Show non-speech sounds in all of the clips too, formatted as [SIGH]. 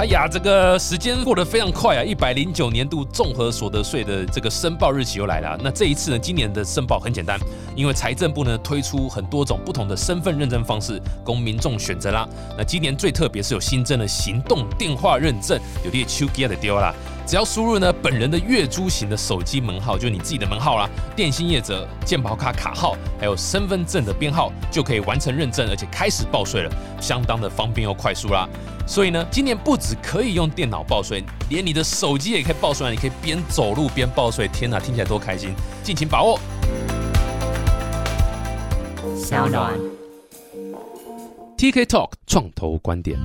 哎呀，这个时间过得非常快啊！一百零九年度综合所得税的这个申报日期又来了。那这一次呢，今年的申报很简单，因为财政部呢推出很多种不同的身份认证方式供民众选择啦。那今年最特别是有新增了行动电话认证，有点秋吉的丢啦。只要输入呢本人的月租型的手机门号，就你自己的门号啦，电信业者健保卡卡号，还有身份证的编号，就可以完成认证，而且开始报税了，相当的方便又快速啦。所以呢，今年不止可以用电脑报税，连你的手机也可以报税，你可以边走路边报税。天哪，听起来多开心！尽情把握。小暖 TK Talk 创投观点。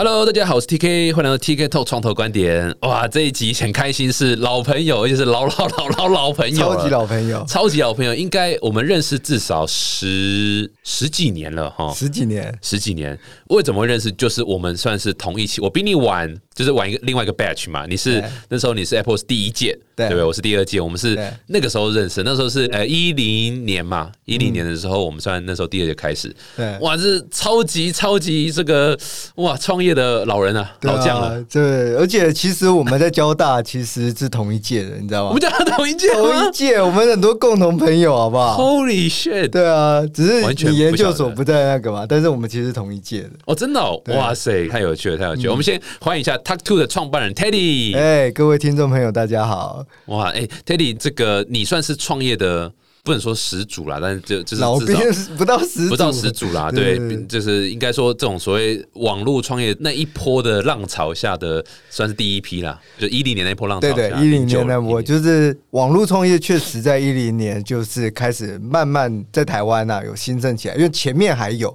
Hello，大家好，我是 TK，欢迎来到 TK Talk 创投观点。哇，这一集很开心，是老朋友，而且是老老老老老朋友，超级老朋友，超级老朋友，应该我们认识至少十十几年了哈，十几年，十几年。为什么会认识？就是我们算是同一期，我比你晚，就是晚一个另外一个 batch 嘛。你是那时候你是 Apple 是第一届，对不对？我是第二届，我们是那个时候认识，那时候是呃一零年嘛，一零年的时候我们算那时候第二届开始。对，哇，是超级超级这个哇创业。的老人啊，老将了。对，而且其实我们在交大其实是同一届的，你知道吗？我们交大同一届，同一届，我们很多共同朋友，好不好？Holy shit！对啊，只是你研究所不在那个嘛，但是我们其实同一届的。哦，真的？哇塞，太有趣了，太有趣了！我们先欢迎一下 Talk Two 的创办人 Teddy。哎，各位听众朋友，大家好。哇，哎，Teddy，这个你算是创业的。不能说始祖啦，但是就就是老编不到始不到始祖啦，对，就是应该说这种所谓网络创业那一波的浪潮下的算是第一批啦，就一零年那波浪潮，对对，一零年那波就是网络创业确实在一零年就是开始慢慢在台湾呐有兴盛起来，因为前面还有。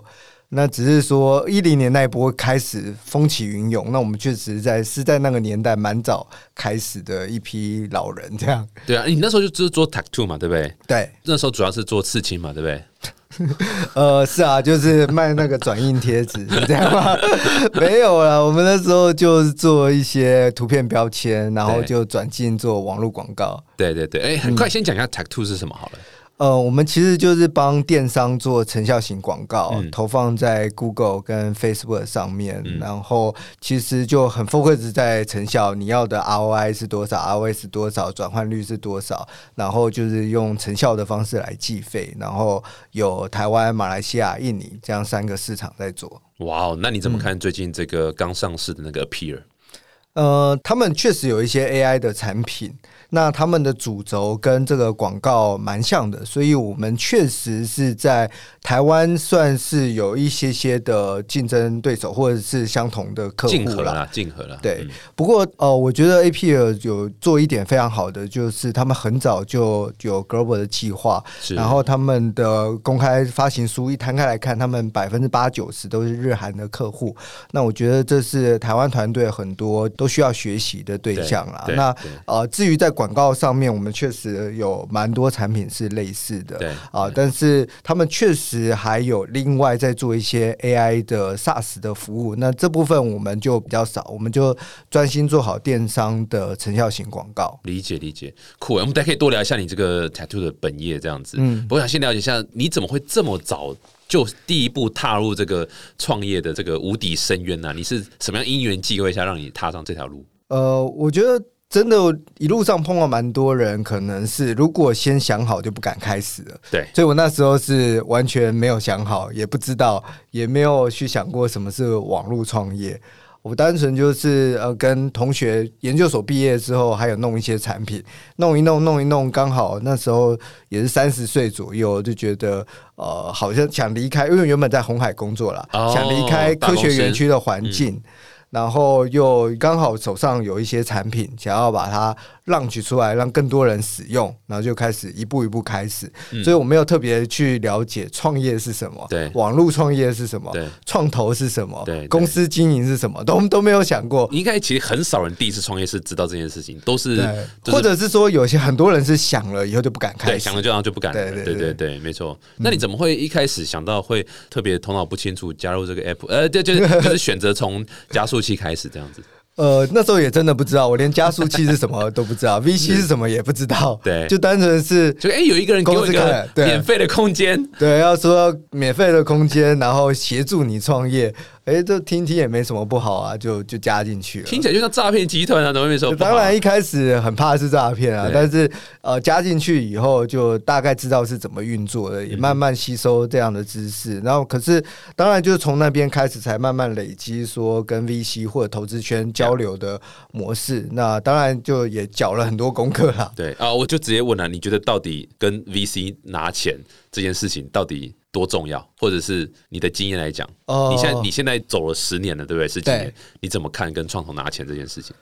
那只是说一零年那一波开始风起云涌，那我们确实在是在那个年代蛮早开始的一批老人这样。对啊，你那时候就只是做 tattoo 嘛，对不对？对，那时候主要是做刺青嘛，对不对？[LAUGHS] 呃，是啊，就是卖那个转印贴纸，是这样吗？[LAUGHS] 没有啦，我们那时候就是做一些图片标签，然后就转进做网络广告。对对对，哎，很快先讲一下 tattoo 是什么好了。呃，我们其实就是帮电商做成效型广告，投放在 Google 跟 Facebook 上面，然后其实就很 focus 在成效，你要的 ROI 是多少，ROI 是多少，转换率是多少，然后就是用成效的方式来计费，然后有台湾、马来西亚、印尼这样三个市场在做。哇哦，那你怎么看最近这个刚上市的那个 Appear？呃，他们确实有一些 AI 的产品。那他们的主轴跟这个广告蛮像的，所以我们确实是在台湾算是有一些些的竞争对手，或者是相同的客户了。竞合了，对。不过呃，我觉得 A P L 有做一点非常好的，就是他们很早就有 Global 的计划，然后他们的公开发行书一摊开来看，他们百分之八九十都是日韩的客户。那我觉得这是台湾团队很多都需要学习的对象了。那呃，至于在广广告上面，我们确实有蛮多产品是类似的，对啊，但是他们确实还有另外在做一些 AI 的 SaaS 的服务，那这部分我们就比较少，我们就专心做好电商的成效型广告。理解理解，酷，我们大家可以多聊一下你这个 Tattoo 的本业这样子。嗯，我想先了解一下，你怎么会这么早就第一步踏入这个创业的这个无底深渊呢？你是什么样因缘际会下让你踏上这条路？呃，我觉得。真的，一路上碰到蛮多人，可能是如果先想好就不敢开始了。对，所以我那时候是完全没有想好，也不知道，也没有去想过什么是网络创业。我单纯就是呃，跟同学研究所毕业之后，还有弄一些产品，弄一弄，弄一弄，刚好那时候也是三十岁左右，就觉得呃，好像想离开，因为原本在红海工作了，想离开科学园区的环境。然后又刚好手上有一些产品，想要把它。浪取出来，让更多人使用，然后就开始一步一步开始。所以我没有特别去了解创业是什么，对，网络创业是什么，对，创投是什么，对，公司经营是什么，都都没有想过。应该其实很少人第一次创业是知道这件事情，都是，或者是说有些很多人是想了以后就不敢开，想了就然后就不敢，对对对对，没错。那你怎么会一开始想到会特别头脑不清楚加入这个 app？呃，就就 [LAUGHS] 就是选择从加速器开始这样子。呃，那时候也真的不知道，我连加速器是什么都不知道，[LAUGHS] V C 是什么也不知道。对，就单纯是就哎，有一个人给我一个免费的空间，对，要说免费的空间，然后协助你创业。哎，这听听也没什么不好啊，就就加进去了。听起来就像诈骗集团啊，怎么没说？当然一开始很怕是诈骗啊，但是呃加进去以后，就大概知道是怎么运作的，也慢慢吸收这样的知识。然后可是当然就是从那边开始才慢慢累积说跟 VC 或者投资圈交流的模式。那当然就也缴了很多功课啦。对啊，我就直接问了，你觉得到底跟 VC 拿钱这件事情到底多重要？或者是你的经验来讲，哦你现在你现在走了十年了，对不对？十几年，你怎么看跟创投拿钱这件事情？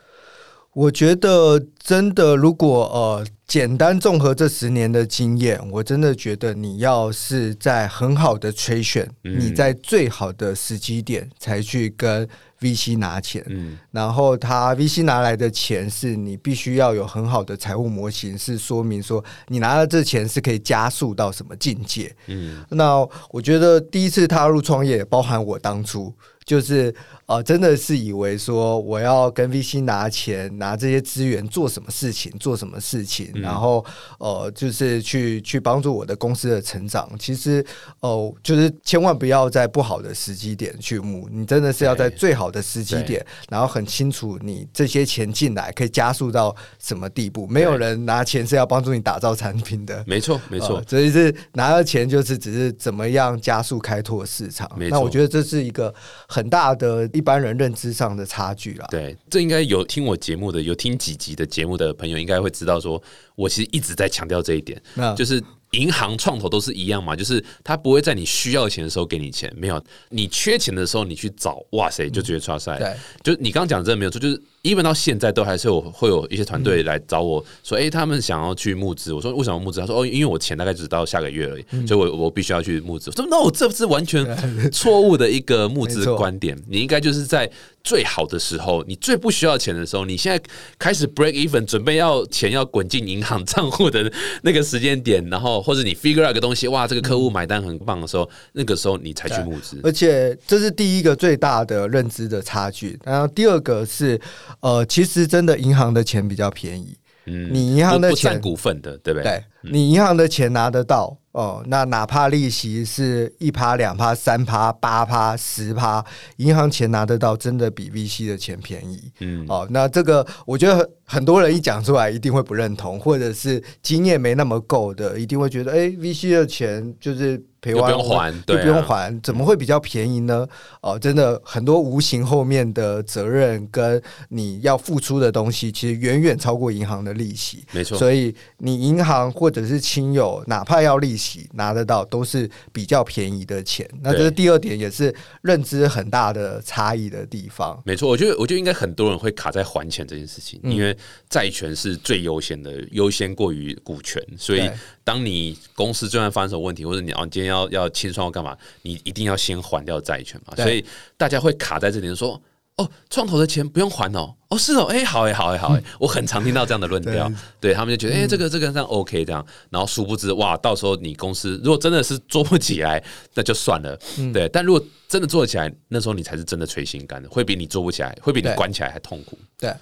我觉得真的，如果呃简单综合这十年的经验，我真的觉得你要是在很好的筛选，嗯你在最好的时机点才去跟 VC 拿钱，嗯，然后他 VC 拿来的钱是你必须要有很好的财务模型，是说明说你拿了这钱是可以加速到什么境界。嗯，那我觉得第一次踏入创业，包含我当初就是呃，真的是以为说我要跟 VC 拿钱，拿这些资源做什么事情，做什么事情，然后呃，就是去去帮助我的公司的成长。其实哦、就是千万不要在不好的时机点去募，你真的是要在最好的时机点，然后很清楚你这些钱进来可以加速到什么地步。没有人拿钱是要帮助你打造产品的，没错，没错。呃，所以是拿了钱就是只是怎么样加速开拓市场那我觉得这是一个很大的一般人认知上的差距啦。对，这应该有听我节目的，有听几集的节目的朋友，应该会知道说，我其实一直在强调这一点，就是银行创投都是一样嘛，就是他不会在你需要钱的时候给你钱，没有，你缺钱的时候你去找，哇塞，就觉得刷赛。对，就你刚刚讲的真的没有错，就是 even 到现在都还是有会有一些团队来找我说，哎、他们想要去募资，我说为什么募资？他说哦，因为我钱大概只到下个月而已，嗯。所以我我必须要去募资。我说 no，这是完全 [LAUGHS] 错误的一个募资观点，你应该就是在最好的时候，你最不需要钱的时候，你现在开始 break even，准备要钱要滚进银行账户的那个时间点，然后或者你 figure out 个东西，哇，这个客户买单很棒的时候，那个时候你才去募资。而且这是第一个最大的认知的差距。然后第二个是，呃，其实真的银行的钱比较便宜，嗯你银行的钱股份的，对不对？对你银行的钱拿得到哦，那哪怕利息是一趴、两趴、三趴、八趴、十趴，银行钱拿得到，真的比 VC 的钱便宜。嗯，哦，那这个我觉得很很多人一讲出来一定会不认同，或者是经验没那么够的，一定会觉得，哎，VC 的钱就是赔完又不用还就对啊不用还，怎么会比较便宜呢？哦，真的很多无形后面的责任跟你要付出的东西，其实远远超过银行的利息。没错。所以你银行或者是亲友，哪怕要利息拿得到，都是比较便宜的钱。那这是第二点，也是认知很大的差异的地方。没错，我觉得，我觉得应该很多人会卡在还钱这件事情，嗯因为债权是最优先的，优先过于股权，所以当你公司就算发生什么问题，或者你哦，你今天要要清算或干嘛，你一定要先还掉债权嘛，所以大家会卡在这点说。哦，创投的钱不用还哦，哦是哦，哎、好哎、好哎、好哎、我很常听到这样的论调，对。他们就觉得哎、这个这个这样 OK 这样，然后殊不知哇，到时候你公司如果真的是做不起来，[LAUGHS] 那就算了，对，但如果真的做起来，那时候你才是真的捶心肝的，会比你做不起来，会比你关起来还痛苦。对，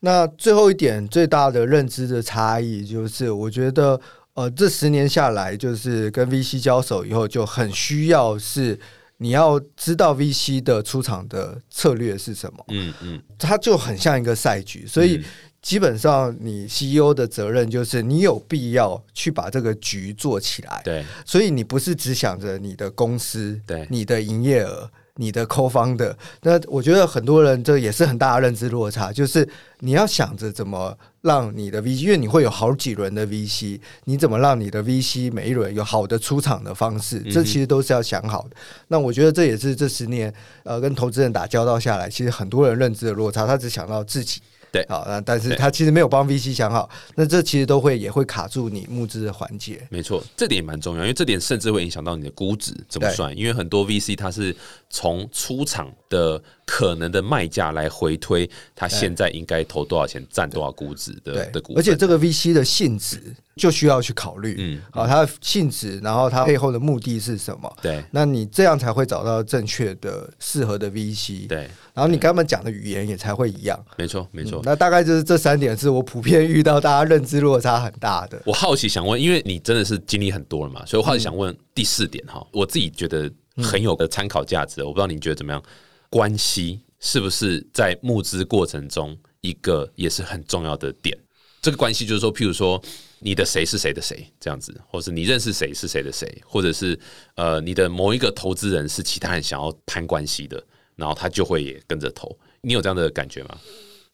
那最后一点最大的认知的差异就是，我觉得呃，这十年下来，就是跟 VC 交手以后，就很需要是你要知道 VC 的出场的策略是什么，嗯嗯，它就很像一个赛局，所以。嗯基本上，你 CEO 的责任就是你有必要去把这个局做起来。对所以你不是只想着你的公司、对你的营业额、你的扣方的。那我觉得很多人这也是很大的认知落差，就是你要想着怎么让你的 VC，因为你会有好几轮的 VC，你怎么让你的 VC 每一轮有好的出场的方式，这其实都是要想好的。那我觉得这也是这十年呃跟投资人打交道下来，其实很多人认知的落差，他只想到自己。对好，那但是对他其实没有帮 VC 想好，那这其实都会也会卡住你募资的环节。没错，这点也蛮重要，因为这点甚至会影响到你的估值怎么算。因为很多 VC 它是从出厂的可能的卖价来回推，他现在应该投多少钱，占多少估值的的股。而且这个 VC 的性质就需要去考虑，嗯啊，它的性质，然后它背后的目的是什么？对那你这样才会找到正确的、适合的 VC，对，然后你跟他们讲的语言也才会一样。没错没错。那大概就是这三点是我普遍遇到大家认知落差很大的。我好奇想问，因为你真的是经历很多了嘛，所以我好奇想问第四点哈，我自己觉得很有个参考价值，我不知道你觉得怎么样。关系是不是在募资过程中一个也是很重要的点？这个关系就是说，譬如说你的谁是谁的谁这样子，或是你认识谁是谁的谁，或者是呃你的某一个投资人是其他人想要攀关系的，然后他就会也跟着投。你有这样的感觉吗？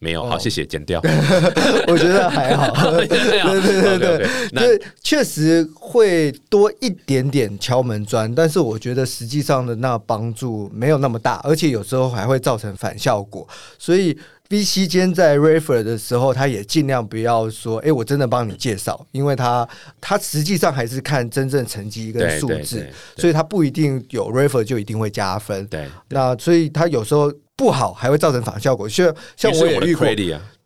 没有，好，谢谢，剪掉。[LAUGHS] 我觉得还好，对对对对，对，确实会多一点点敲门砖，但是我觉得实际上的那帮助没有那么大，而且有时候还会造成反效果。所以 VC 间在 refer 的时候，他也尽量不要说，哎，我真的帮你介绍，因为他他实际上还是看真正成绩跟数字，所以他不一定有 refer 就一定会加分。对，那所以他有时候。不好还会造成反效果，像像我也遇过，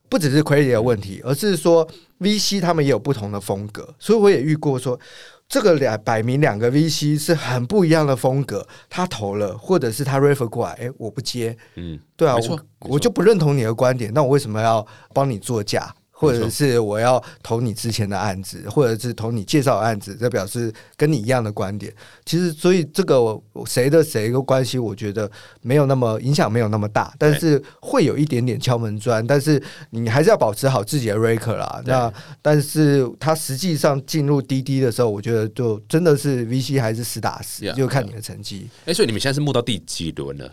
不只是 credit 的问题，而是说 VC 他们也有不同的风格，所以我也遇过说这个两摆明两个 VC 是很不一样的风格，他投了或者是他 refer 过来，哎，我不接，嗯，对啊，我我就不认同你的观点，那我为什么要帮你作价？或者是我要投你之前的案子，或者是投你介绍的案子，这表示跟你一样的观点。其实，所以这个谁的谁的关系，我觉得没有那么影响，没有那么大，但是会有一点点敲门砖。但是你还是要保持好自己的 raker 啦。那但是他实际上进入滴滴的时候，我觉得就真的是 VC 还是实打实，就看你的成绩。哎，所以你们现在是募到第几轮了？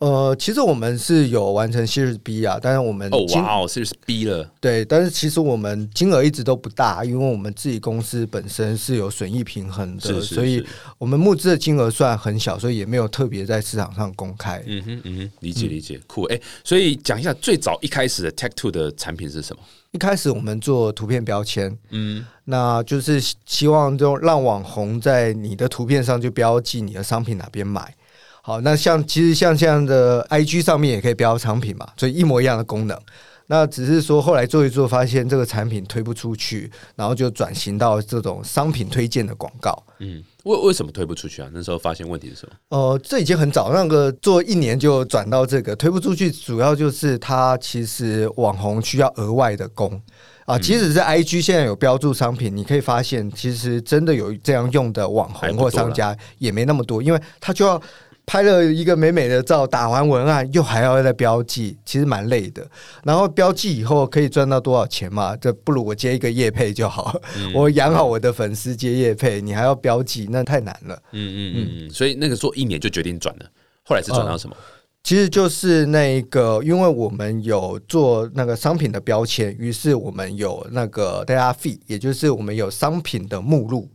呃，其实我们是有完成 Series B 啊，但是我们哦哇哦 Series B 了，对，但是其实我们金额一直都不大，因为我们自己公司本身是有损益平衡的，所以我们募资的金额算很小，所以也没有特别在市场上公开。嗯哼嗯哼，理解理解，酷哎，所以讲一下最早一开始的 Tech Two 的产品是什么？一开始我们做图片标签，嗯，那就是希望就让网红在你的图片上就标记你的商品哪边买。好，那像其实像这样的 I G 上面也可以标商品嘛，所以一模一样的功能。那只是说后来做一做，发现这个产品推不出去，然后就转型到这种商品推荐的广告。嗯，为为什么推不出去啊？那时候发现问题是什么？呃，这已经很早，那个做一年就转到这个推不出去，主要就是它其实网红需要额外的工啊。即使是 I G 现在有标注商品，你可以发现其实真的有这样用的网红或商家也没那么多，因为他就要。拍了一个美美的照，打完文案又还要再标记，其实蛮累的。然后标记以后可以赚到多少钱嘛？这不如我接一个叶配就好，我养好我的粉丝接叶配，你还要标记，那太难了。嗯嗯嗯，所以那个做一年就决定转了，后来是转到什么？其实就是那个，因为我们有做那个商品的标签，于是我们有那个 data feed，也就是我们有商品的目录。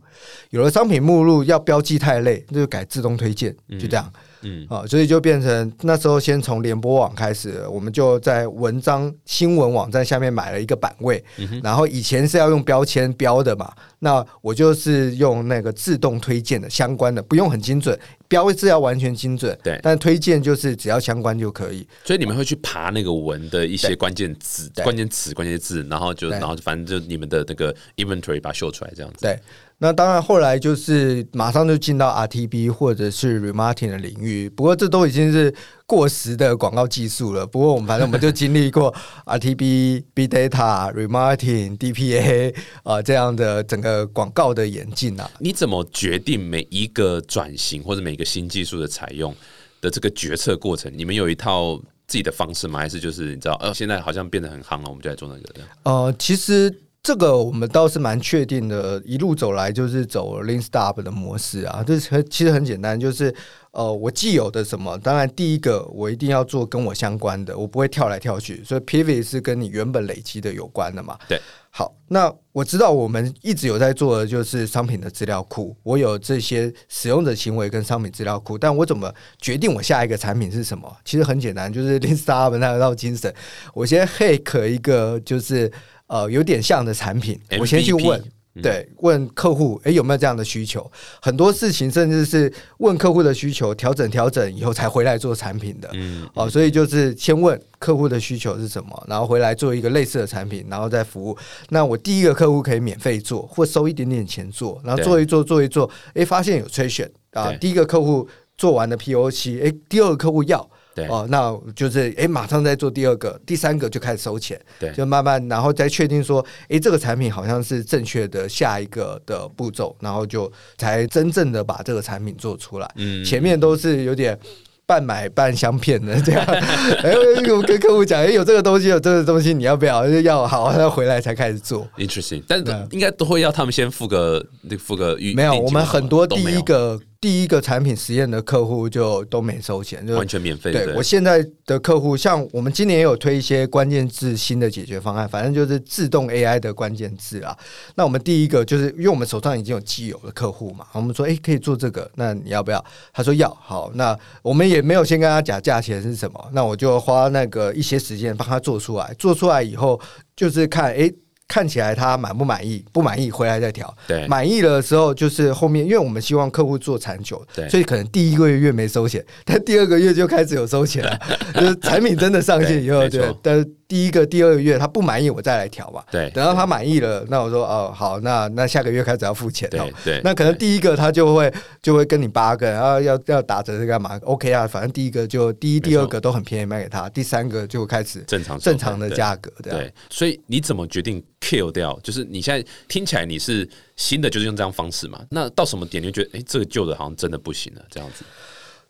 有了商品目录，要标记太累，那就改自动推荐，就这样。嗯啊，所以就变成那时候先从联播网开始，我们就在文章新闻网站下面买了一个版位，然后以前是要用标签标的嘛，那我就是用那个自动推荐的相关的，不用很精准，标字要完全精准，对，但推荐就是只要相关就可以。所以你们会去爬那个文的一些关键字、关键词、关键字，然后就然后反正就你们的那个 inventory 把它秀出来这样子。对。那当然，后来就是马上就进到 RTB 或者是 remarketing 的领域。不过这都已经是过时的广告技术了。不过我们反正我们就经历过 [LAUGHS] RTB、Big Data、remarketing、DPA 啊这样的整个广告的演进啊。你怎么决定每一个转型或者每个新技术的采用的这个决策过程？你们有一套自己的方式吗？还是就是你知道，呃，现在好像变得很夯了，我们就来做那个的？呃，其实。这个我们倒是蛮确定的，一路走来就是走 Lean Startup 的模式啊，这很其实很简单，就是呃，我既有的什么，当然第一个我一定要做跟我相关的，我不会跳来跳去，所以 Pivot 是跟你原本累积的有关的嘛。对，好，那我知道我们一直有在做的就是商品的资料库，我有这些使用者行为跟商品资料库，但我怎么决定我下一个产品是什么？其实很简单，就是 Lean Startup 那套精神，我先 Hack 一个就是。呃，有点像的产品，我先去问，对，问客户，哎，有没有这样的需求？很多事情甚至是问客户的需求，调整调整以后才回来做产品的。嗯，哦，所以就是先问客户的需求是什么，然后回来做一个类似的产品，然后再服务。那我第一个客户可以免费做，或收一点点钱做，然后做一做，做一做，哎，发现有催选啊，第一个客户做完的 POC，哎，第二个客户要。哦，那就是哎，马上再做第二个、第三个就开始收钱，对，就慢慢，然后再确定说，哎，这个产品好像是正确的下一个的步骤，然后就才真正的把这个产品做出来。嗯，前面都是有点半买半相骗的这样。[LAUGHS] 哎，我跟客户讲，哎，有这个东西，有这个东西，你要不要？要好，要回来才开始做。Interesting，但是应该都会要他们先付个付个预。没有，我们很多第一个。第一个产品实验的客户就都没收钱，就完全免费。对我现在的客户，像我们今年也有推一些关键字新的解决方案，反正就是自动 AI 的关键字啊。那我们第一个就是，因为我们手上已经有既有的客户嘛，我们说，哎，可以做这个，那你要不要？他说要。好，那我们也没有先跟他讲价钱是什么，那我就花那个一些时间帮他做出来。做出来以后，就是看，哎。看起来他满不满意？不满意回来再调。对，满意的时候就是后面，因为我们希望客户做长久，对，所以可能第一个月没收钱，但第二个月就开始有收钱了。[LAUGHS] 就是产品真的上线以后，对，但是。第一个、第二个月他不满意，我再来调吧。对，等到他满意了，那我说哦好，那那下个月开始要付钱了。对，那可能第一个他就会就会跟你八个，然后要要打折是干嘛？OK 啊，反正第一个就第一、第二个都很便宜卖给他，第三个就开始正常正常的价格。对，所以你怎么决定 kill 掉？就是你现在听起来你是新的，就是用这样方式嘛？那到什么点你就觉得哎，这个旧的好像真的不行了，这样子。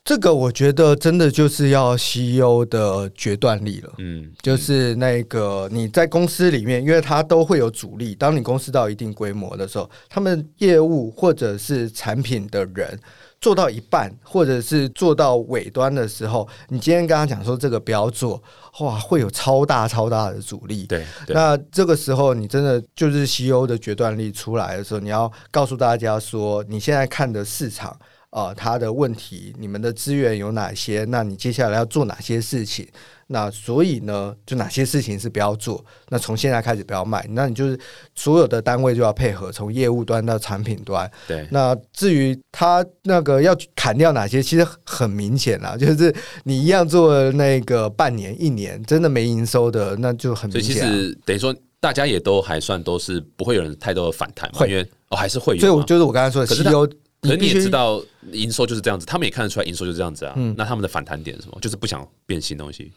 这个我觉得真的就是要 CEO 的决断力了，嗯，就是那个你在公司里面，因为它都会有主力。当你公司到一定规模的时候，他们业务或者是产品的人做到一半，或者是做到尾端的时候，你今天跟他讲说这个不要做，哇，会有超大超大的阻力。对，那这个时候你真的就是 CEO 的决断力出来的时候，你要告诉大家说，你现在看的市场。啊，他的问题，你们的资源有哪些？那你接下来要做哪些事情？那所以呢，就哪些事情是不要做？那从现在开始不要卖。那你就是所有的单位就要配合，从业务端到产品端。对。那至于他那个要砍掉哪些，其实很明显啦，就是你一样做那个半年、一年，真的没营收的，那就很明显。其实等于说，大家也都还算都是不会有人太多的反弹，因为哦还是会有。所以我就是我刚才说的，CEO。可你也知道营收就是这样子，他们也看得出来营收就是这样子啊。那他们的反弹点是什么？就是不想变新东西。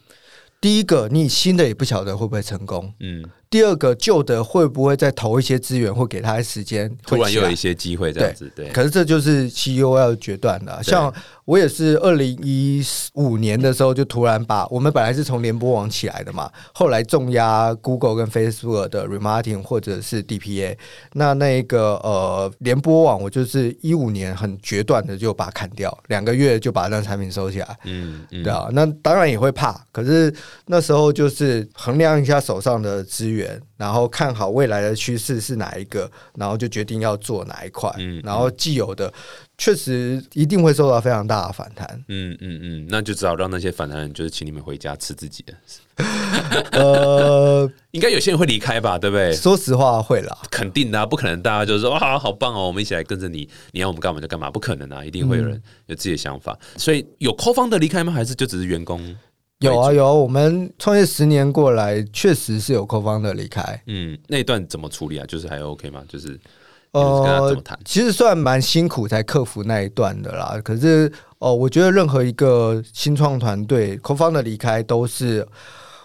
第一个，你新的也不晓得会不会成功。嗯。第二个旧的会不会再投一些资源，或给他时间，突然又有一些机会这样子？对。可是这就是 CEO 要决断的。像我也是二零一五年的时候，就突然把我们本来是从联播网起来的嘛，后来重压 Google 跟 Facebook 的 Remarketing 或者是 DPA。那那个呃联播网，我就是一五年很决断的就把它砍掉，两个月就把那产品收起来。嗯嗯。对啊，那当然也会怕，可是那时候就是衡量一下手上的资源。然后看好未来的趋势是哪一个，然后就决定要做哪一块。嗯，然后既有的确实一定会受到非常大的反弹。嗯嗯嗯，那就只好让那些反弹人就是请你们回家吃自己的。[LAUGHS] 呃，[LAUGHS] 应该有些人会离开吧，对不对？说实话会啦，肯定的，不可能大家就是说哇好棒哦，我们一起来跟着你，你要我们干嘛就干嘛，不可能啊，一定会有人有自己的想法。所以有扣方的离开吗？还是就只是员工？有啊有啊，我们创业十年过来，确实是有扣方的离开。嗯，那一段怎么处理啊？就是还 OK 吗？就是呃，其实算蛮辛苦才克服那一段的啦。可是哦，我觉得任何一个新创团队扣方的离开，都是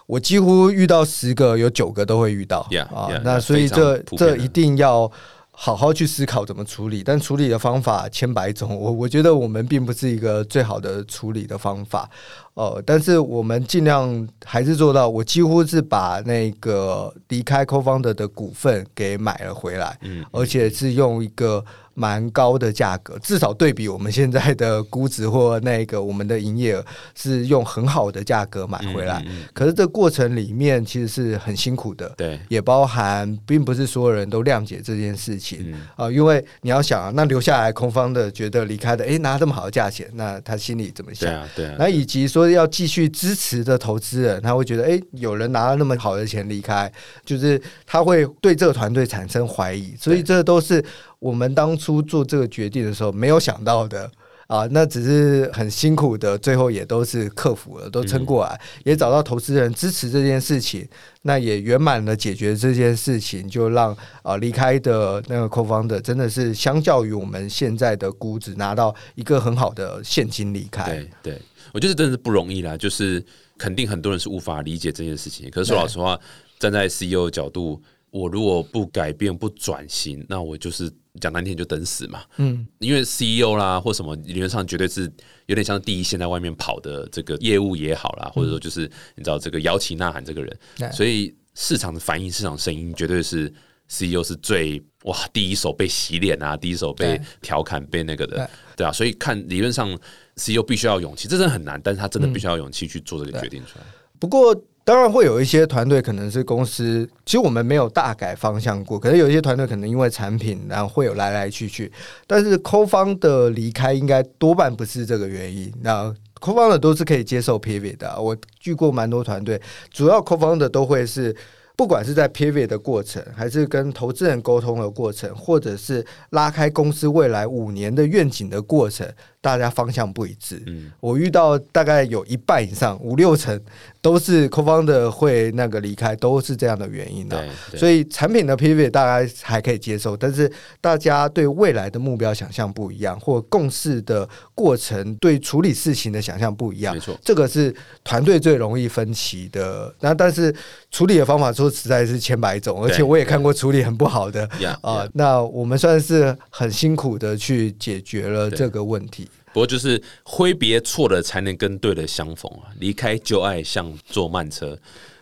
我几乎遇到十个有九个都会遇到啊。那所以这这一定要。好好去思考怎么处理，但处理的方法千百种，我我觉得我们并不是一个最好的处理的方法，呃，但是我们尽量还是做到，我几乎是把那个离开 Co-founder 的股份给买了回来，嗯，而且是用一个。蛮高的价格，至少对比我们现在的估值或那个我们的营业额是用很好的价格买回来。可是这过程里面其实是很辛苦的，对，也包含并不是所有人都谅解这件事情啊。因为你要想啊，那留下来空方的觉得离开的，哎，拿这么好的价钱，那他心里怎么想？对啊，对啊。那以及说要继续支持的投资人，他会觉得，哎，有人拿了那么好的钱离开，就是他会对这个团队产生怀疑。所以这都是。我们当初做这个决定的时候，没有想到的啊，那只是很辛苦的，最后也都是克服了，都撑过来，也找到投资人支持这件事情，那也圆满的解决这件事情，就让啊离开的那个扣方的真的是相较于我们现在的估值拿到一个很好的现金离开。对，对我觉得真的是不容易啦，就是肯定很多人是无法理解这件事情。可是说老实话，站在 CEO 的角度，我如果不改变、不转型，那我就是。讲难听就等死嘛。嗯，因为 CEO 啦或什么，理论上绝对是有点像第一线在外面跑的这个业务也好啦，或者说就是你知道这个摇旗呐喊这个人，对所以市场的反应、市场声音绝对是 CEO 是最哇第一手被洗脸啊，第一手被对调侃、被那个的，对啊，所以看理论上 CEO 必须要勇气，这真的很难，但是他真的必须要勇气去做这个决定出来。不过当然会有一些团队可能是公司，其实我们没有大改方向过，可是有一些团队可能因为产品，然后会有来来去去，但是扣方的离开应该多半不是这个原因。那扣方的都是可以接受 pivot 的啊，我聚过蛮多团队，主要扣方的都会是。不管是在 pivot 的过程，还是跟投资人沟通的过程，或者是拉开公司未来五年的愿景的过程，大家方向不一致。嗯，我遇到大概有一半以上，五六成都是 co-founder 会那个离开，都是这样的原因的、所以产品的 pivot 大概还可以接受，但是大家对未来的目标想象不一样，或共事的过程对处理事情的想象不一样没，错，这个是团队最容易分歧的。那但是处理的方法说实在是千百种，而且我也看过处理很不好的。啊、呀那我们算是很辛苦的去解决了这个问题。不过就是挥别错了，才能跟对的相逢啊！离开旧爱，像坐慢车，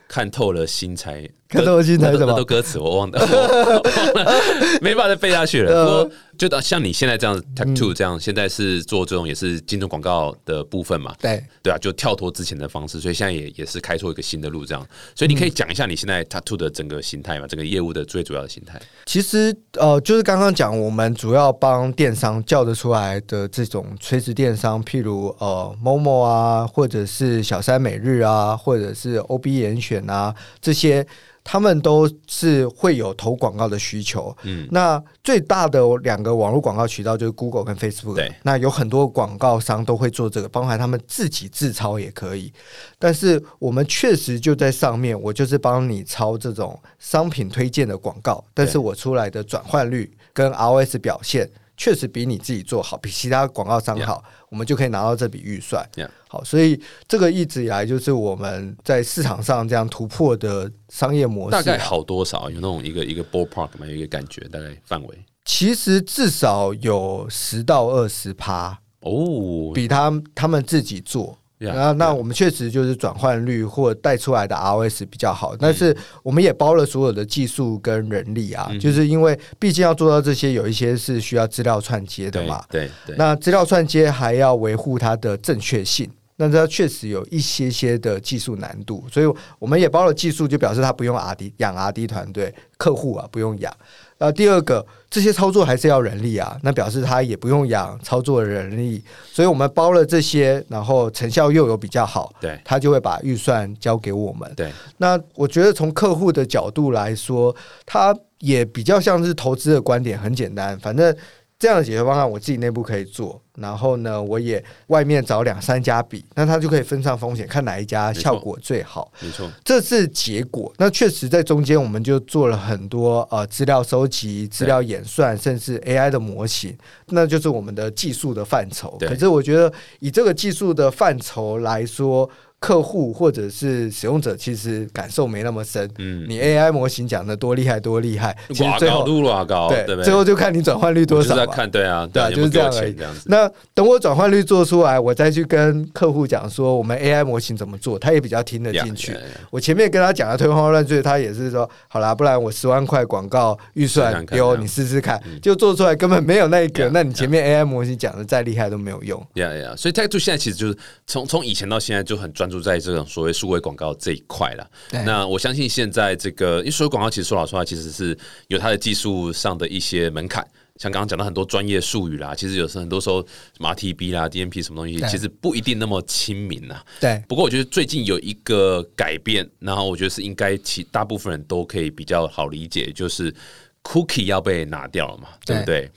看透了心才。看透了心才什么那都歌词我忘了，忘了 [LAUGHS] 没办法再背下去了。呃不过就到像你现在这样 Two 这样，现在是做这种也是精准广告的部分嘛？对，对啊，就跳脱之前的方式，所以现在也也是开拓一个新的路，这样。所以你可以讲一下你现在 Tattoo 的整个形态嘛，整个业务的最主要的形态。其实呃，就是刚刚讲，我们主要帮电商叫得出来的这种垂直电商，譬如呃 Momo 啊，或者是小三每日啊，或者是 OB 严选啊，这些他们都是会有投广告的需求。嗯，那最大的两个网络广告渠道就是 Google 跟 Facebook。对，那有很多广告商都会做这个，包含他们自己自抄也可以。但是我们确实就在上面，我就是帮你抄这种商品推荐的广告，但是我出来的转换率跟 ROS 表现确实比你自己做好，比其他广告商好我们就可以拿到这笔预算。好，所以这个一直以来就是我们在市场上这样突破的商业模式。大概好多少？有那种一个一个 ballpark 嘛，有一个感觉，大概范围。其实至少有十到二十趴，哦，比他他们自己做。Yeah，然后，那 yeah 我们确实就是转换率或带出来的 ROS 比较好，但是我们也包了所有的技术跟人力啊，嗯就是因为毕竟要做到这些，有一些是需要资料串接的嘛。对对，那资料串接还要维护它的正确性，那这确实有一些些的技术难度，所以我们也包了技术，就表示它不用 R D 养 R D 团队客户啊，不用养。呃，第二个，这些操作还是要人力啊，那表示他也不用养操作的人力，所以我们包了这些，然后成效又有比较好，对他就会把预算交给我们。对那我觉得从客户的角度来说，他也比较像是投资的观点，很简单，反正这样的解决方案我自己内部可以做，然后呢，我也外面找两三家比，那他就可以分散风险，看哪一家效果最好。没错，这是结果。那确实在中间，我们就做了很多呃资料收集、资料演算，甚至 AI 的模型，那就是我们的技术的范畴。可是我觉得以这个技术的范畴来说，客户或者是使用者其实感受没那么深。嗯，你 AI 模型讲的多厉害多厉害，其实最后度拉高，对？最后就看你转换率多少嘛。我就是在看，对啊，对啊就是这样而已。那等我转换率做出来，我再去跟客户讲说我们 AI 模型怎么做，他也比较听得进去。我前面跟他讲的推荒乱坠，他也是说好啦，不然我十万块广告预算丢你试试看嗯，就做出来根本没有那一个那你前面 AI 模型讲的再厉害都没有用。呀呀，所以 Tech Two 现在其实就是从从以前到现在就很专注在这种所谓数位广告这一块了。对那我相信现在这个，因为数位广告其实说老实话，其实是有它的技术上的一些门槛。像刚刚讲到很多专业术语啦，其实有时候很多时候什么 RTB 啦、DMP 什么东西，其实不一定那么亲民呐。对不过我觉得最近有一个改变，然后我觉得是应该其大部分人都可以比较好理解，就是 cookie 要被拿掉了嘛，对不对？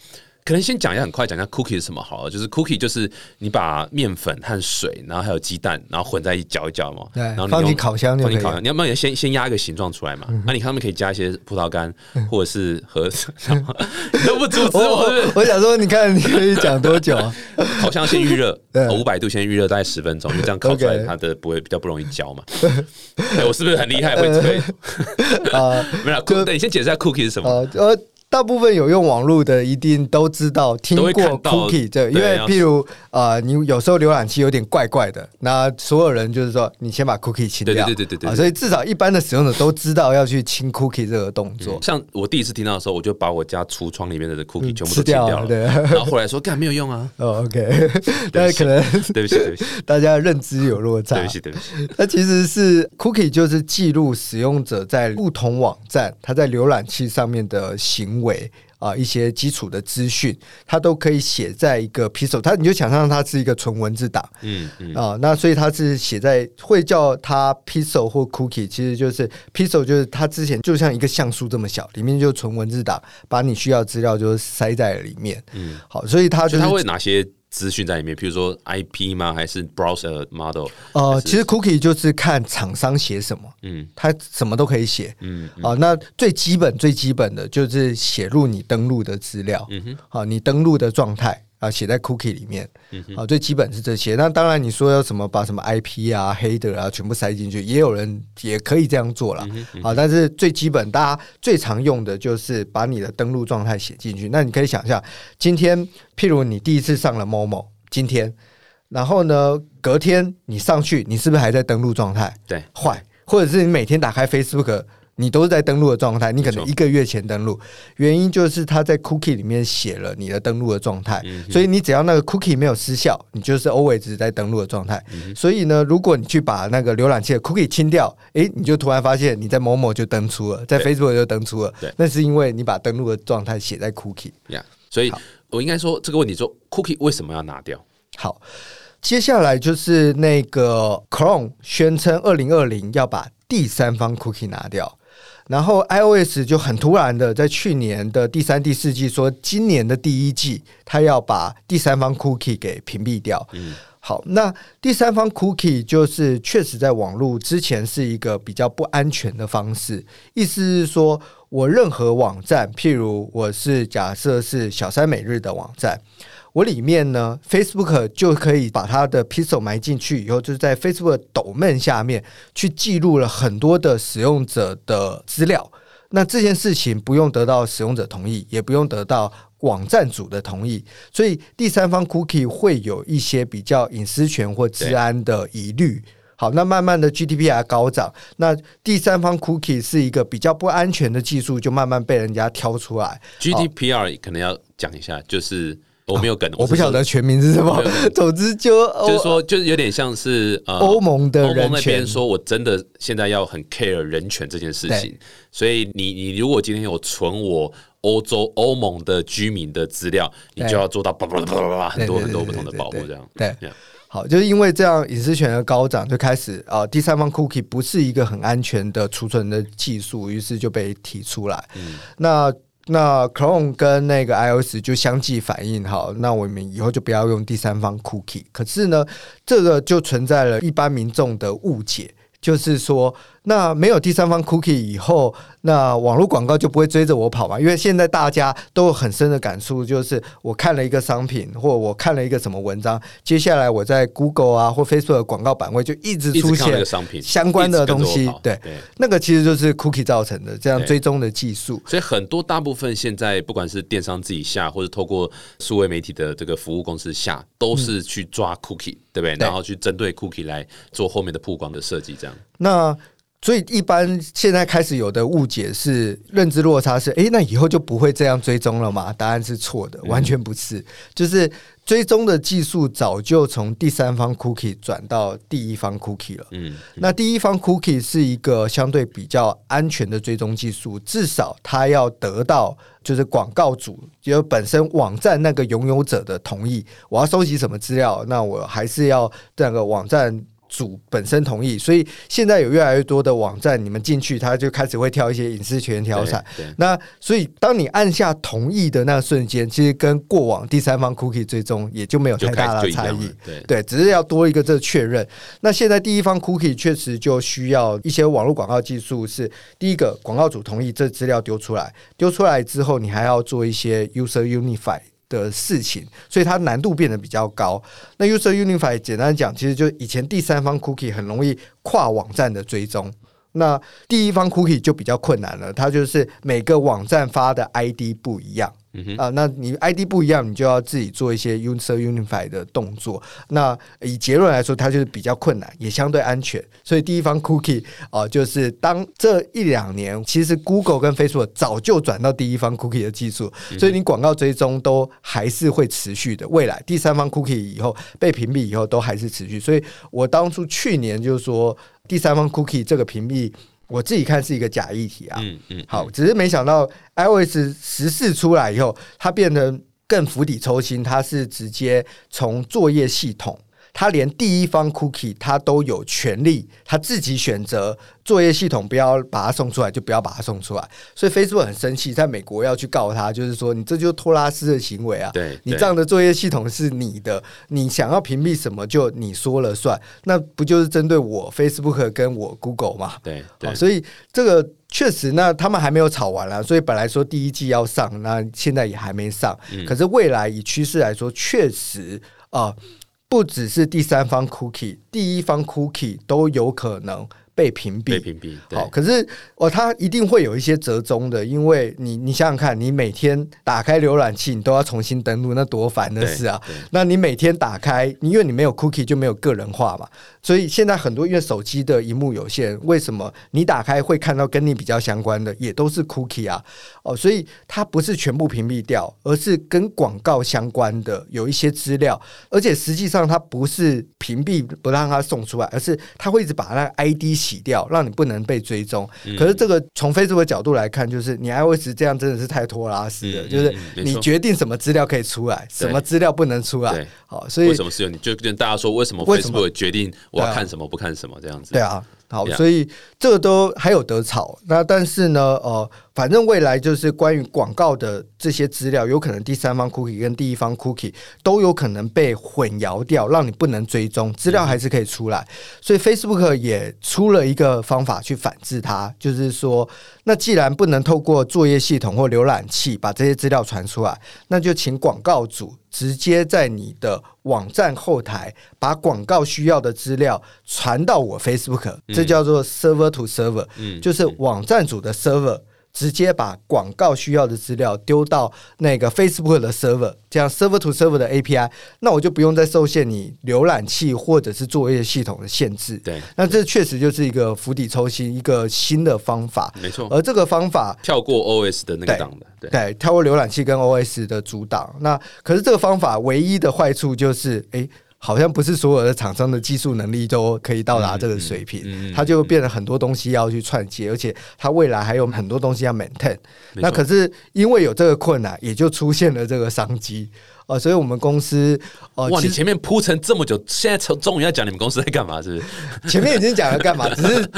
可能先讲一下，很快讲一下 cookie 是什么好了。就是 cookie 就是你把面粉和水，然后还有鸡蛋，然后混在一起搅一搅嘛，对然后你用放进烤箱放进烤箱。你要不然先先压一个形状出来嘛？那、你看他们可以加一些葡萄干或者是盒子，然后你都不阻止我我，想说，你看你可以讲多久啊？[LAUGHS] 烤箱先预热，五百度先预热大概十分钟，因为这样烤出来它的不会比较不容易焦嘛。[LAUGHS] 哎，我是不是很厉害？会可以？啊 [LAUGHS] 没有对你先解释下 cookie 是什么？大部分有用网络的一定都知道听过 cookie 这，因为譬如呃，你有时候浏览器有点怪怪的，那所有人就是说你先把 cookie 清掉，对对对对对啊，所以至少一般的使用者都知道要去清 cookie 这个动作。像我第一次听到的时候，我就把我家橱窗里面的 cookie 全部清掉了，对。然后后来说干没有用啊，[LAUGHS] 哦，OK，但是可能对不起对不起。[LAUGHS] 大家认知有落差。对不起对不起，那其实是 cookie 就是记录使用者在不同网站他在浏览器上面的行为啊、一些基础的资讯，它都可以写在一个 pixel，它你就想象它是一个纯文字档。嗯嗯。啊、那所以它是写在会叫它 pixel 或 cookie，其实就是 pixel 就是它之前就像一个像素这么小，里面就纯文字档，把你需要的资料就塞在里面。嗯，好，所以它就是就它会哪些资讯在里面？比如说 IP 吗？还是 browser model？呃，其实 cookie 就是看厂商写什么，嗯它什么都可以写。嗯啊、那最基本最基本的就是写入你登录的资料，嗯哼好、你登录的状态啊，写在 cookie 里面，嗯啊，最基本是这些。那当然你说要什么把什么 IP 啊、header 啊全部塞进去，也有人也可以这样做嗯了，啊，但是最基本大家最常用的就是把你的登录状态写进去。那你可以想一下，今天譬如你第一次上了某某，今天，然后呢，隔天你上去，你是不是还在登录状态？对，坏，或者是你每天打开 Facebook，你都是在登录的状态，你可能一个月前登录，原因就是他在 cookie 里面写了你的登录的状态，嗯所以你只要那个 cookie 没有失效，你就是 always 在登录的状态。嗯所以呢，如果你去把那个浏览器的 cookie 清掉，诶，你就突然发现你在某某就登出了，在对。Facebook 就登出了，那是因为你把登录的状态写在 cookie。呀所以我应该说这个问题说 cookie 为什么要拿掉？好，接下来就是那个 Chrome 宣称二零二零要把第三方 cookie 拿掉，然后 iOS 就很突然的在去年的第三、第四季说，今年的第一季它要把第三方 cookie 给屏蔽掉。嗯好，那第三方 cookie 就是确实在网络之前是一个比较不安全的方式，意思是说我任何网站，譬如我是假设是小三每日的网站。我里面呢，Facebook 就可以把它的 pixel 埋进去以后，就是在 Facebook 的 domain 下面去记录了很多的使用者的资料。那这件事情不用得到使用者同意，也不用得到网站主的同意，所以第三方 cookie 会有一些比较隐私权或治安的疑虑。好，那慢慢的 GDPR 高涨，那第三方 cookie 是一个比较不安全的技术，就慢慢被人家挑出来。GDPR 可能要讲一下，就是我没有梗，我不晓得全名是什么总之就就是说，就是有点像是呃欧盟的欧盟那边说，我真的现在要很 care 人权这件事情，所以你你如果今天有存我欧洲欧盟的居民的资料，你就要做到叭叭叭叭叭很多很多不同的保护，这样。对。好，就是因为这样隐私权的高涨，就开始啊、呃第三方 cookie 不是一个很安全的储存的技术，于是就被提出来。那那 Chrome 跟那个 iOS 就相继反应，好，那我们以后就不要用第三方 cookie。可是呢，这个就存在了一般民众的误解。就是说，那没有第三方 cookie 以后，那网络广告就不会追着我跑嘛？因为现在大家都有很深的感触，就是我看了一个商品，或我看了一个什么文章，接下来我在 Google 啊或 Facebook 的广告版位就一直出现相关的东。西对，对。那个其实就是 cookie 造成的这样追踪的技术。所以很多大部分现在不管是电商自己下，或者透过数位媒体的这个服务公司下，都是去抓 cookie，、对不对？对然后去针对 cookie 来做后面的曝光的设计，这样。那所以一般现在开始有的误解是认知落差是，诶，那以后就不会这样追踪了吗？答案是错的，完全不是。就是追踪的技术早就从第三方 cookie 转到第一方 cookie 了。嗯，那第一方 cookie 是一个相对比较安全的追踪技术，至少它要得到就是广告主就本身网站那个拥有者的同意。我要收集什么资料，那我还是要那个网站。主本身同意，所以现在有越来越多的网站，你们进去，它就开始会挑一些隐私权条款。对，那所以当你按下同意的那瞬间，其实跟过往第三方 cookie 追踪也就没有太大的差异。。对，对，只是要多一个这确认。那现在第一方 cookie 确实就需要一些网络广告技术，是第一个广告主同意这资料丢出来，丢出来之后，你还要做一些 user unify。的事情，所以它难度变得比较高。那 user unify 简单讲，其实就以前第三方 cookie 很容易跨网站的追踪。那第一方 cookie 就比较困难了，它就是每个网站发的 ID 不一样。啊，那你 ID 不一样，你就要自己做一些 user unify 的动作。那以结论来说，它就是比较困难，也相对安全。所以第一方 cookie 啊，就是当这一两年，其实 Google 跟 Facebook 早就转到第一方 cookie 的技术，所以你广告追踪都还是会持续的。未来第三方 cookie 以后被屏蔽以后，都还是持续。所以我当初去年就说，第三方 cookie 这个屏蔽。我自己看是一个假议题啊，嗯嗯，好，只是没想到 iOS 十四出来以后，它变得更釜底抽薪，它是直接从作业系统。他连第一方 cookie 他都有权利，他自己选择作业系统不要把它送出来，就不要把它送出来。所以 Facebook 很生气，在美国要去告他，就是说你这就是托拉斯的行为啊！对，你这样的作业系统是你的，你想要屏蔽什么就你说了算，那不就是针对我 Facebook 跟我 Google 嘛？对，对，所以这个确实，那他们还没有吵完了，所以本来说第一季要上，那现在也还没上。可是未来以趋势来说，确实啊。不只是第三方 cookie，第一方 cookie 都有可能。被屏蔽，被屏蔽。好，可是哦，它一定会有一些折中的，因为你，你想想看，你每天打开浏览器，你都要重新登录，那多烦的事啊！那你每天打开，因为你没有 cookie 就没有个人化嘛，所以现在很多因为手机的荧幕有限，为什么你打开会看到跟你比较相关的也都是 cookie 啊？哦，所以它不是全部屏蔽掉，而是跟广告相关的有一些资料，而且实际上它不是屏蔽不让它送出来，而是它会一直把那个 ID。洗掉，让你不能被追踪。可是这个从 Facebook 的角度来看，就是你 iOS 这样真的是太拖拉式了。就是你决定什么资料可以出来，什么资料不能出来。好，所以为什么是有你就跟大家说，为什么 Facebook 决定我要看什么不看什么这样子？对啊。好，所以这个都还有得吵。那但是呢，呃，反正未来就是关于广告的这些资料，有可能第三方 cookie 跟第一方 cookie 都有可能被混淆掉，让你不能追踪资料，还是可以出来。所以 Facebook 也出了一个方法去反制它，就是说，那既然不能透过作业系统或浏览器把这些资料传出来，那就请广告主。直接在你的网站后台把广告需要的资料传到我 Facebook，这叫做 server to server，就是网站主的 server。直接把广告需要的资料丢到那个 Facebook 的 server，这样 server to server 的 API，那我就不用再受限你浏览器或者是作业系统的限制。对，那这确实就是一个釜底抽薪一个新的方法。没错，而这个方法跳过 OS 的那个档的，对，跳过浏览器跟 OS 的阻挡。那可是这个方法唯一的坏处就是，哎。好像不是所有的厂商的技术能力都可以到达这个水平，它就变得很多东西要去串接，而且它未来还有很多东西要 maintain。那可是因为有这个困难，也就出现了这个商机啊，所以我们公司哦，哇，你前面铺陈这么久，现在终终于要讲你们公司在干嘛，是不是？前面已经讲了干嘛，只是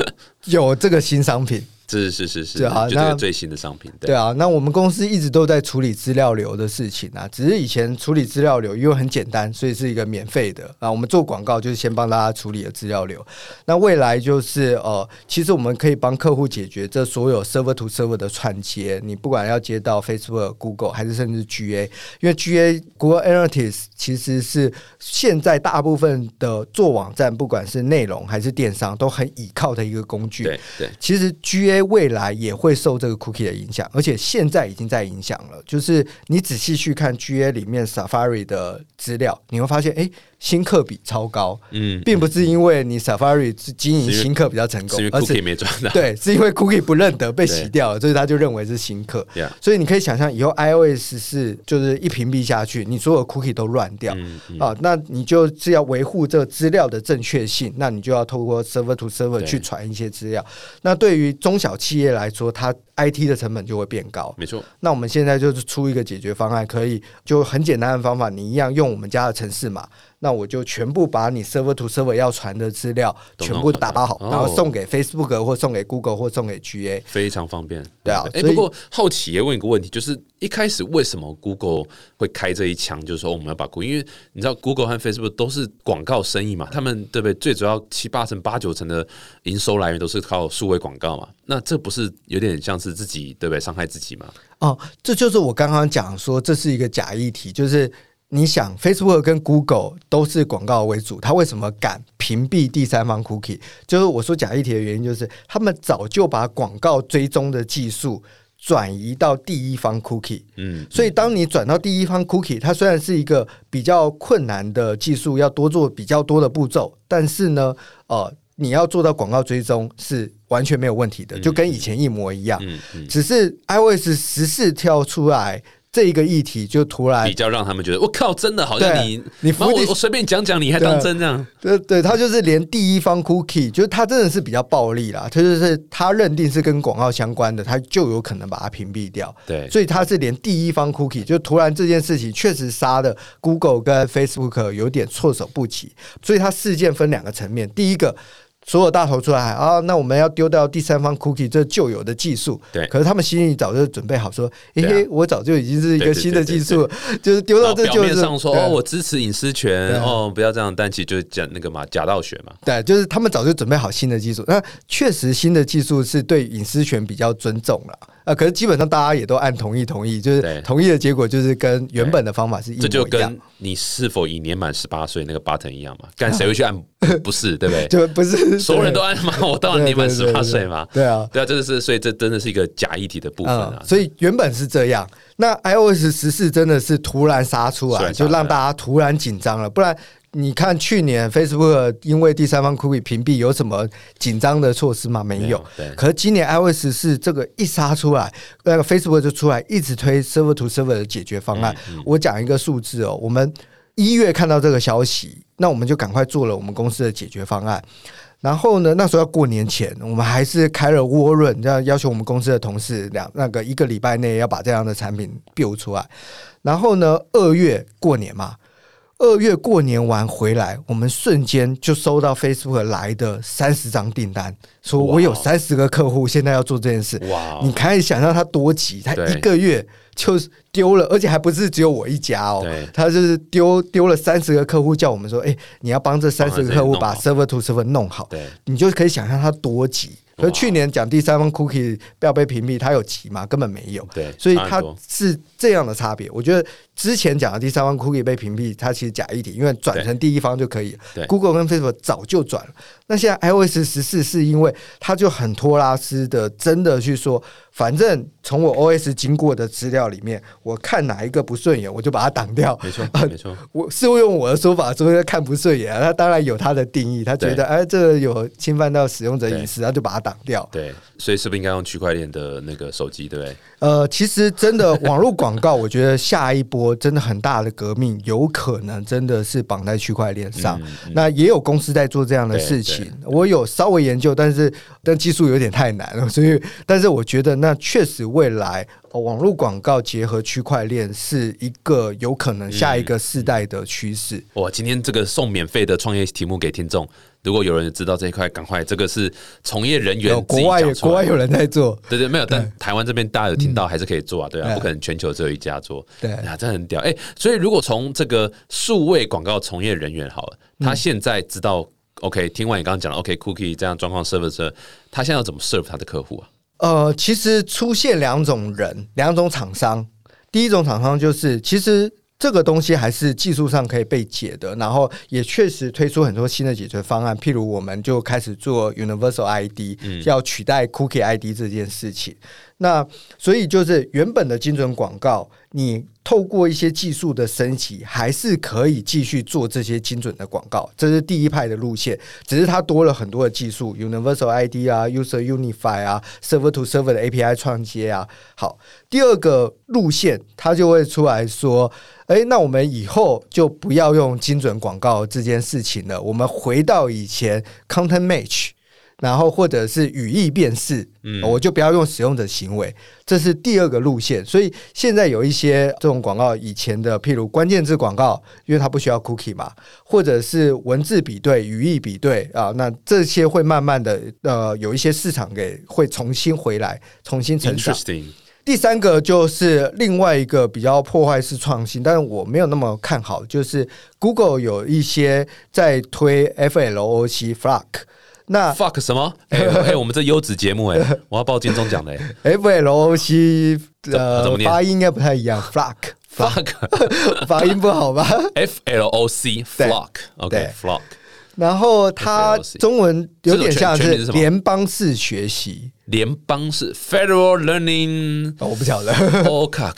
有这个新商品。是是是是，啊，那最新的商品，对啊，那我们公司一直都在处理资料流的事情啊，只是以前处理资料流因为很简单，所以是一个免费的啊。我们做广告就是先帮大家处理了资料流，那未来就是呃，其实我们可以帮客户解决这所有 server to server 的串接，你不管要接到 Facebook、Google 还是甚至 GA，因为 GA Google Analytics 其实是现在大部分的做网站，不管是内容还是电商，都很倚靠的一个工具。对对，其实 GA。未来也会受这个 cookie 的影响，而且现在已经在影响了。就是你仔细去看 GA 里面 Safari 的资料，你会发现，哎。新客比超高，嗯，并不是因为你 Safari 经营新客比较成功，而是没赚到，对，是因为 Cookie 不认得被洗掉了，所以他就认为是新客。所以你可以想象，以后 iOS 是就是一屏蔽下去，你所有 Cookie 都乱掉。啊，那你就是要维护这资料的正确性，那你就要透过 Server to Server 去传一些资料。那对于中小企业来说，它 IT 的成本就会变高。没错。那我们现在就是出一个解决方案，可以就很简单的方法，你一样用我们家的城市码。那我就全部把你 server to server 要传的资料全部打包好，然后送给 Facebook 或送给 Google 或送给 GA，非常方便。对啊，哎，不过好奇也问一个问题，就是一开始为什么 Google 会开这一枪，就是说我们要把 Google，因为你知道 Google 和 Facebook 都是广告生意嘛，他们对不对？最主要七八成、八九成的营收来源都是靠数位广告嘛，那这不是有点像是自己对不对？伤害自己吗？哦，这就是我刚刚讲说这是一个假议题，就是。你想，Facebook 跟 Google 都是广告为主，他为什么敢屏蔽第三方 Cookie？就是我说假议题的原因，就是他们早就把广告追踪的技术转移到第一方 Cookie。嗯，所以，当你转到第一方 Cookie，它虽然是一个比较困难的技术，要多做比较多的步骤，但是呢，呃，你要做到广告追踪是完全没有问题的，就跟以前一模一样。嗯嗯，只是 iOS 十四跳出来这一个议题，就突然比较让他们觉得，我靠，真的好像你你妈我我随便讲讲，你还当真这样？对对，他就是连第一方 cookie，就是他真的是比较暴力啦，他就是他认定是跟广告相关的，他就有可能把它屏蔽掉。对，所以他是连第一方 cookie，就突然这件事情确实杀的 Google 跟 Facebook 有点措手不及，所以它事件分两个层面，第一个。所有大头出来啊，那我们要丢掉第三方 cookie 这旧有的技术。对可是他们心里早就准备好说，嘿嘿，我早就已经是一个新的技术，就是丢到这就是面上说哦，我支持隐私权对哦，不要这样，但其实就是讲那个嘛，假道学嘛。对，就是他们早就准备好新的技术。那确实新的技术是对隐私权比较尊重了啊，可是基本上大家也都按同意同意，就是同意的结果就是跟原本的方法是一模这就一样跟。你是否已年满十八岁那个 button 一样嘛？干谁会去按？[LAUGHS] 不不是，对不对？就不是所有人都按吗？我当然年满十八岁嘛。对啊，对啊，真的是，所以这真的是一个假议题的部分啊嗯，。所以原本是这样。那 iOS 十四真的是突然杀出来，突然杀出来就让大家突然紧张了。不然你看去年 Facebook 因为第三方 cookie 屏蔽有什么紧张的措施吗？没有。对，可是今年 iOS 十四这个一杀出来，那个 Facebook 就出来一直推 server to server 的解决方案。嗯我讲一个数字哦，我们一月看到这个消息，那我们就赶快做了我们公司的解决方案。然后呢，那时候要过年前，我们还是开了窝润，这样要求我们公司的同事两那个一个礼拜内要把这样的产品 build 出来。然后呢，二月过年嘛，二月过年完回来，我们瞬间就收到 Facebook 来的三十张订单，说我有三十个客户现在要做这件事。哇，你可以想象他多急，他一个月就是丢了，而且还不是只有我一家哦，他就是丢丢了三十个客户，叫我们说，哎、你要帮这三十个客户把 server to server 弄好，对。你就可以想象他多急。可是哇去年讲第三方 cookie 不要被屏蔽，它有急吗？根本没有。对，所以它是这样的差别。我觉得之前讲的第三方 cookie 被屏蔽，它其实假一体，因为转成第一方就可以对。Google 跟 Facebook 早就转了。那现在 iOS 十四是因为它就很托拉斯的，真的去说，反正从我 OS 经过的资料里面，我看哪一个不顺眼，我就把它挡掉。没错，没错，我是用我的说法说看不顺眼、啊，他当然有他的定义，他觉得哎，这个有侵犯到使用者隐私，他就把它挡掉。对，所以是不是应该用区块链的那个手机，对不对？呃，其实真的网络广告，我觉得下一波真的很大的革命，有可能真的是绑在区块链上。那也有公司在做这样的事情，我有稍微研究，但是但技术有点太难了，所以但是我觉得那确实未来、呃网络广告结合区块链是一个有可能下一个世代的趋势。哇，今天这个送免费的创业题目给听众，如果有人知道这一块，赶快，这个是从业人员国外国外有人在做，对对，没有，但台湾这边大家有听到，还是可以做啊，对啊，不可能全球只有一家做，对啊，真的很屌，哎，所以如果从这个数位广告从业人员好了，他现在知道，OK，听完你刚刚讲了，OK，Cookie 这样状况 serve，他现在要怎么 serve 他的客户啊？呃，其实出现两种人，两种厂商。第一种厂商就是，其实这个东西还是技术上可以被解的，然后也确实推出很多新的解决方案。譬如，我们就开始做 Universal ID，、要取代 Cookie ID 这件事情。那所以就是原本的精准广告，你透过一些技术的升级，还是可以继续做这些精准的广告，这是第一派的路线。只是它多了很多的技术，Universal ID 啊，User Unify 啊，Server to Server 的 API 创接啊。好，第二个路线，它就会出来说，诶，那我们以后就不要用精准广告这件事情了，我们回到以前 Content Match。然后或者是语义辨识，嗯我就不要用使用者行为，这是第二个路线。所以现在有一些这种广告，以前的譬如关键字广告，因为它不需要 cookie 嘛，或者是文字比对、语义比对啊，那这些会慢慢的呃有一些市场给会重新回来，重新成长。第三个就是另外一个比较破坏式创新，但是我没有那么看好，就是 Google 有一些在推 FLOC Flock。那 fuck 什么？哎、[LAUGHS] 哎、我们这优质节目哎、我要报金钟奖的哎、FLOC 怎么呃念？发音应该不太一样，flock [LAUGHS] flock [LAUGHS] 发音不好吧？F L O C flock OK 对。flock 然后它中文有点像是联邦式学习，联邦式 Federal Learning 哦我不晓得。o c a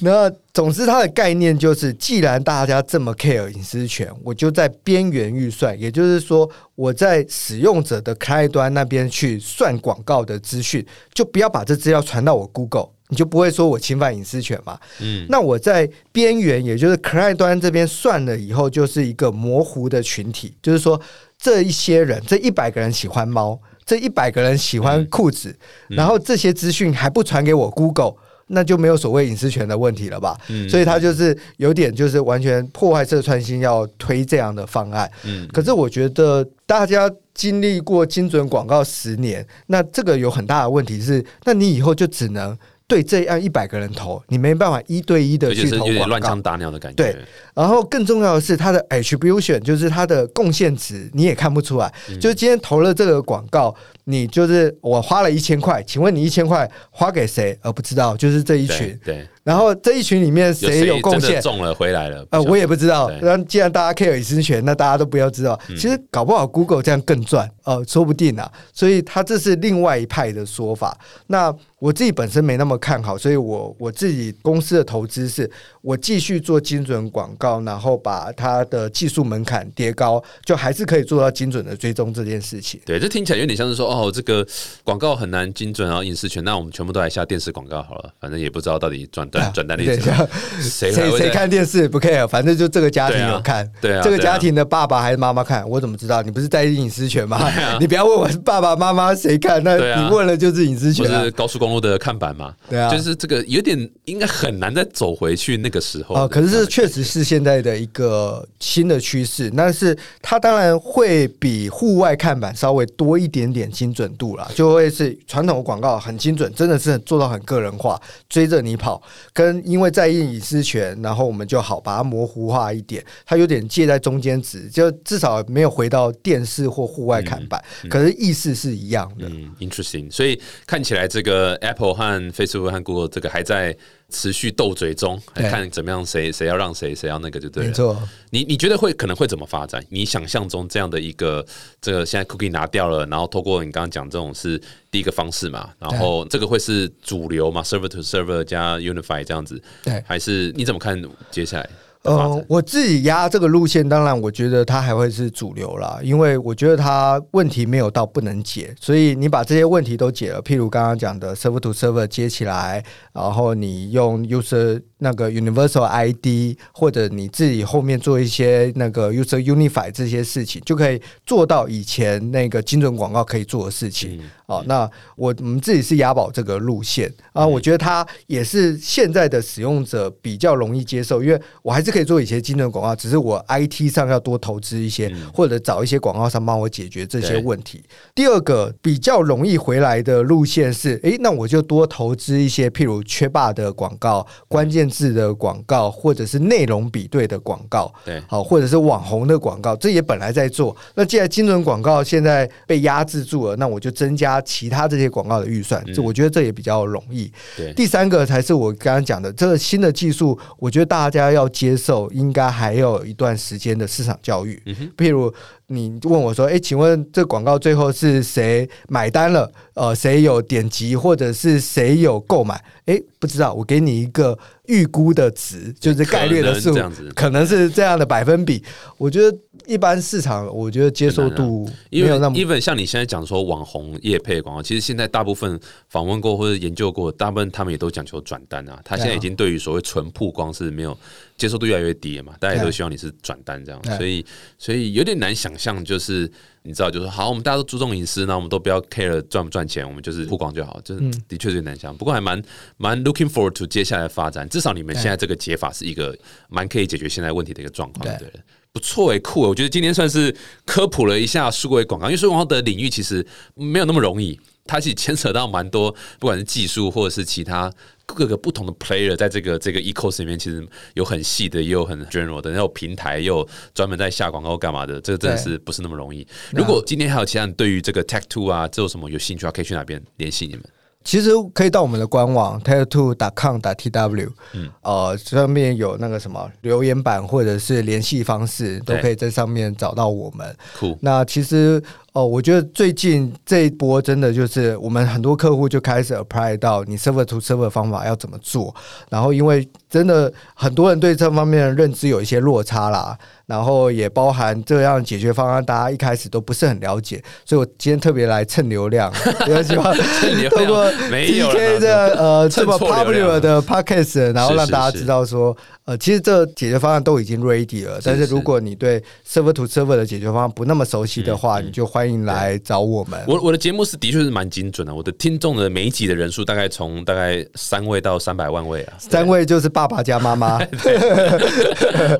那总之，它的概念就是，既然大家这么 care 隐私权，我就在边缘预算，也就是说，我在使用者的开端那边去算广告的资讯，就不要把这资料传到我 Google，你就不会说我侵犯隐私权嘛。嗯，那我在边缘，也就是 client 端这边算了以后，就是一个模糊的群体，就是说这一些人，这一百个人喜欢猫，这一百个人喜欢裤子，然后这些资讯还不传给我 Google。那就没有所谓隐私权的问题了吧？嗯所以他就是有点就是完全破坏社创新，要推这样的方案。嗯可是我觉得大家经历过精准广告十年，那这个有很大的问题是，那你以后就只能对这样一百个人投，你没办法一对一的去投广告有点乱枪。打鸟的感觉。对然后更重要的是，它的 attribution 就是它的贡献值，你也看不出来。嗯就是今天投了这个广告，你就是我花了一千块，请问你一千块花给谁？而，不知道，就是这一对群。对，然后这一群里面谁有贡献？中了回来了？呃，我也不知道。那既然大家 care 隐私权，那大家都不要知道。其实搞不好 Google 这样更赚，呃，说不定啊。所以他这是另外一派的说法。那我自己本身没那么看好，所以我我自己公司的投资是我继续做精准广告，然后把它的技术门槛叠高，就还是可以做到精准的追踪这件事情。对，这听起来有点像是说，哦，这个广告很难精准，然后隐私权，那我们全部都来下电视广告好了，反正也不知道到底转单转单率对怎么样，谁还谁看电视不 care，反正就这个家庭对啊有看，对啊对啊这个家庭的爸爸还是妈妈看，我怎么知道？你不是在意隐私权吗？啊你不要问我爸爸妈妈谁看，那对啊你问了就是隐私或权啊是。高速公路的看板嘛？对啊就是这个有点应该很难再走回去那个时候的哦，可是这确实是现在的一个新的趋势，但是它当然会比户外看板稍微多一点点精准度啦，就会是传统的广告很精准，真的是做到很个人化，追着你跑，跟因为在意隐私权，然后我们就好把它模糊化一点，它有点介在中间值，就至少没有回到电视或户外看板，可是意思是一样的。嗯，interesting。所以看起来这个 Apple 和 Facebook 和 Google 这个还在持续斗嘴中，看怎么样谁谁要让谁，谁要那个就对了。没错，你你觉得会可能会怎么发展？你想象中这样的一个这个现在 cookie 拿掉了，然后透过你刚刚讲这种是第一个方式嘛，然后这个会是主流嘛，server to server 加 unify 这样子，对。还是你怎么看接下来呃？，我自己压这个路线，当然我觉得它还会是主流啦，因为我觉得它问题没有到不能解，所以你把这些问题都解了，譬如刚刚讲的 server to server 接起来，然后你用 user 那个 universal ID，或者你自己后面做一些那个 user unify 这些事情，就可以做到以前那个精准广告可以做的事情。哦，那我我们自己是押宝这个路线。啊，我觉得它也是现在的使用者比较容易接受，因为我还是可以做以前精准广告，只是我 IT 上要多投资一些，或者找一些广告商帮我解决这些问题。第二个比较容易回来的路线是，诶，那我就多投资一些，譬如缺霸的广告、关键字的广告，或者是内容比对的广告。对，好，或者是网红的广告，这也本来在做。那既然精准广告现在被压制住了，那我就增加其他这些广告的预算，这我觉得这也比较容易。对第三个才是我刚刚讲的，这个新的技术，我觉得大家要接受，应该还要有一段时间的市场教育。譬如你问我说：“哎，请问这广告最后是谁买单了？呃，谁有点击，或者是谁有购买？”哎，不知道，我给你一个预估的值，就是概率的数可能是这样的百分比。我觉得一般市场，我觉得接受度没因为有那么 even 像你现在讲说网红业配广告，其实现在大部分访问过或者研究过，大部分他们也都讲求转单啊。他现在已经对于所谓纯曝光是没有接受度越来越低了嘛，大家也都希望你是转单这样，所以所以有点难想象，就是你知道，就是好，我们大家都注重隐私，那我们都不要 care 赚不赚钱，我们就是曝光就好，就是嗯。的确是有点难想。不过还蛮蛮 looking forward to 接下来的发展，至少你们现在这个解法是一个蛮可以解决现在问题的一个状况，对。不错诶、酷诶、我觉得今天算是科普了一下数位广告，因为数位广告的领域其实没有那么容易，它其实牵扯到蛮多，不管是技术或者是其他各个不同的 player，在这个这个 ecosystem 里面，其实有很细的，也有很 general 的，然后平台也有专门在下广告干嘛的，这个真的是不是那么容易。如果今天还有其他人对于这个 tech two 啊，这有什么有兴趣的话，可以去哪边联系你们？其实可以到我们的官网 tattoo.com.tw，嗯，呃，上面有那个什么留言板或者是联系方式，都可以在上面找到我们。酷，那其实。哦，我觉得最近这一波真的就是我们很多客户就开始 apply 到你 server to server 方法要怎么做，然后因为真的很多人对这方面的认知有一些落差啦，然后也包含这样解决方案，大家一开始都不是很了解，所以我今天特别来蹭流量，比较希望通过 TK 的呃这么 popular 的 podcast，然后让大家知道说。呃，其实这解决方案都已经 ready 了，但是如果你对 server to server 的解决方案不那么熟悉的话，你就欢迎来找我们。我我的节目是的确是蛮精准的，我的听众的每一集的人数大概从大概三位到三百万位啊，三位就是爸爸加妈妈。[LAUGHS] [LAUGHS]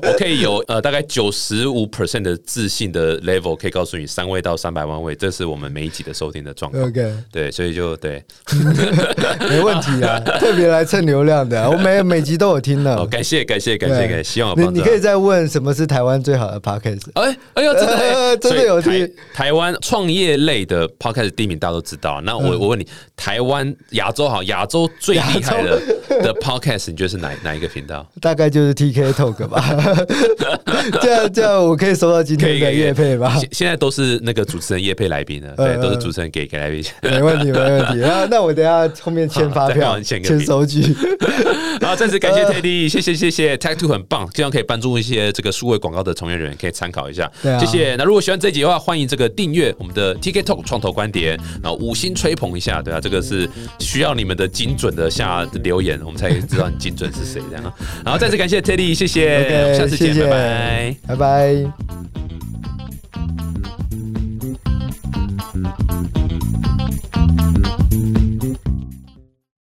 我可以有呃大概九十五 percent 的自信的 level，可以告诉你三位到三百万位，这是我们每一集的收听的状况。OK，对，所以就对，[LAUGHS] 没问题啊，特别来蹭流量的，我每每集都有听的，哦感谢感。谢谢感谢感谢，希望你你可以再问什么是台湾最好的 podcast？哎哎呦，真的真的有听台湾创业类的 podcast 第一名，大家都知道。那我我问你，台湾亚洲好亚洲最厉害的的 podcast，你觉得是哪哪一个频道？大概就是 TK Talk 吧。这 [LAUGHS] 样这样，我可以收到今天的叶配吧？现在都是那个主持人叶配来宾了，对，都是主持人给给来宾。没问题 [LAUGHS] 没问题。那那我等下后面签发票，签收据。[LAUGHS] 好，再次感谢 Teddy，谢谢谢谢。Tag Two 很棒，这样可以帮助一些这个数位广告的从业人员，可以参考一下。谢谢。那如果喜欢这集的话，欢迎这个订阅我们的 tiktok 创投观点然后五星吹捧一下对啊这个是需要你们的精准的下留言我们才知道你精准是谁这样啊。好再次感谢 teddy 谢谢。我们下次见拜拜。拜拜。